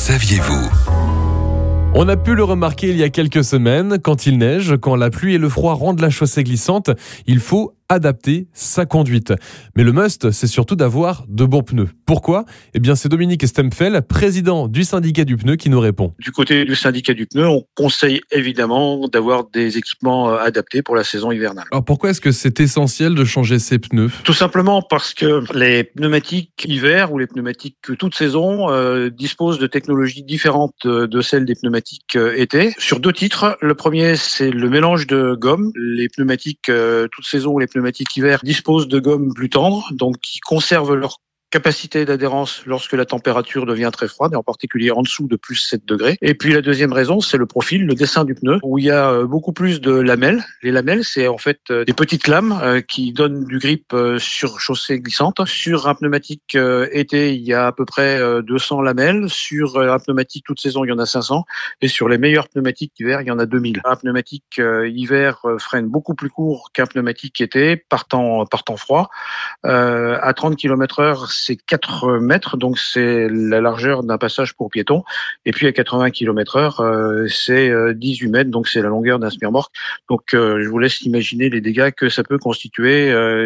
saviez-vous On a pu le remarquer il y a quelques semaines, quand il neige, quand la pluie et le froid rendent la chaussée glissante, il faut adapter sa conduite. Mais le must, c'est surtout d'avoir de bons pneus. Pourquoi? Eh bien, c'est Dominique Stempfel, président du syndicat du pneu, qui nous répond. Du côté du syndicat du pneu, on conseille évidemment d'avoir des équipements euh, adaptés pour la saison hivernale. Alors pourquoi est-ce que c'est essentiel de changer ses pneus? Tout simplement parce que les pneumatiques hiver ou les pneumatiques toute saison euh, disposent de technologies différentes euh, de celles des pneumatiques été. Sur deux titres, le premier c'est le mélange de gomme. Les pneumatiques euh, toute saison ou les pneumatiques hiver disposent de gommes plus tendres, donc qui conservent leur capacité d'adhérence lorsque la température devient très froide, et en particulier en dessous de plus 7 degrés. Et puis la deuxième raison, c'est le profil, le dessin du pneu, où il y a euh, beaucoup plus de lamelles. Les lamelles, c'est en fait euh, des petites lames euh, qui donnent du grip sur chaussée glissante. Sur un pneumatique été, il y a à peu près 200 lamelles. Sur un pneumatique toute saison, il y en a 500. Et sur les meilleurs pneumatiques hiver, il y en a 2000. Un pneumatique hiver freine beaucoup plus court qu'un pneumatique été, partant, partant froid. à 30 km heure, c'est 4 mètres, donc c'est la largeur d'un passage pour piéton. Et puis à 80 km heure, euh, c'est 18 euh, mètres, donc c'est la longueur d'un remorque. Donc euh, je vous laisse imaginer les dégâts que ça peut constituer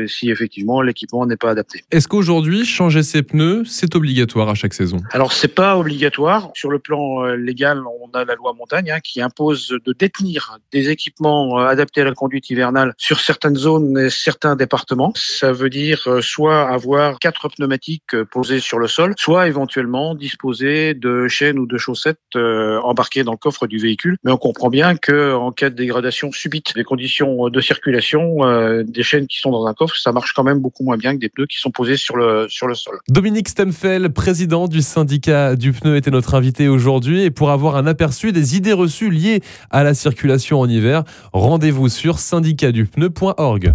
si effectivement l'équipement n'est pas adapté. Est-ce qu'aujourd'hui, changer ses pneus, c'est obligatoire à chaque saison? Alors c'est pas obligatoire. Sur le plan légal, on a la loi montagne hein, qui impose de détenir des équipements adaptés à la conduite hivernale sur certaines zones et certains départements. Ça veut dire soit avoir quatre pneumatiques euh, posées sur le sol, soit éventuellement disposer de chaînes ou de chaussettes euh, embarquées dans le coffre du véhicule. Mais on comprend bien que en cas de dégradation subite des conditions de circulation, euh, des chaînes qui sont dans un coffre, ça marche quand même beaucoup moins bien que des pneus qui sont posés sur le sur le sol. Dominique Stemfel, président du syndicat du pneu, était notre invité aujourd'hui et pour avoir un aperçu des idées reçues liées à la circulation en hiver, rendez-vous sur syndicatdupneu.org.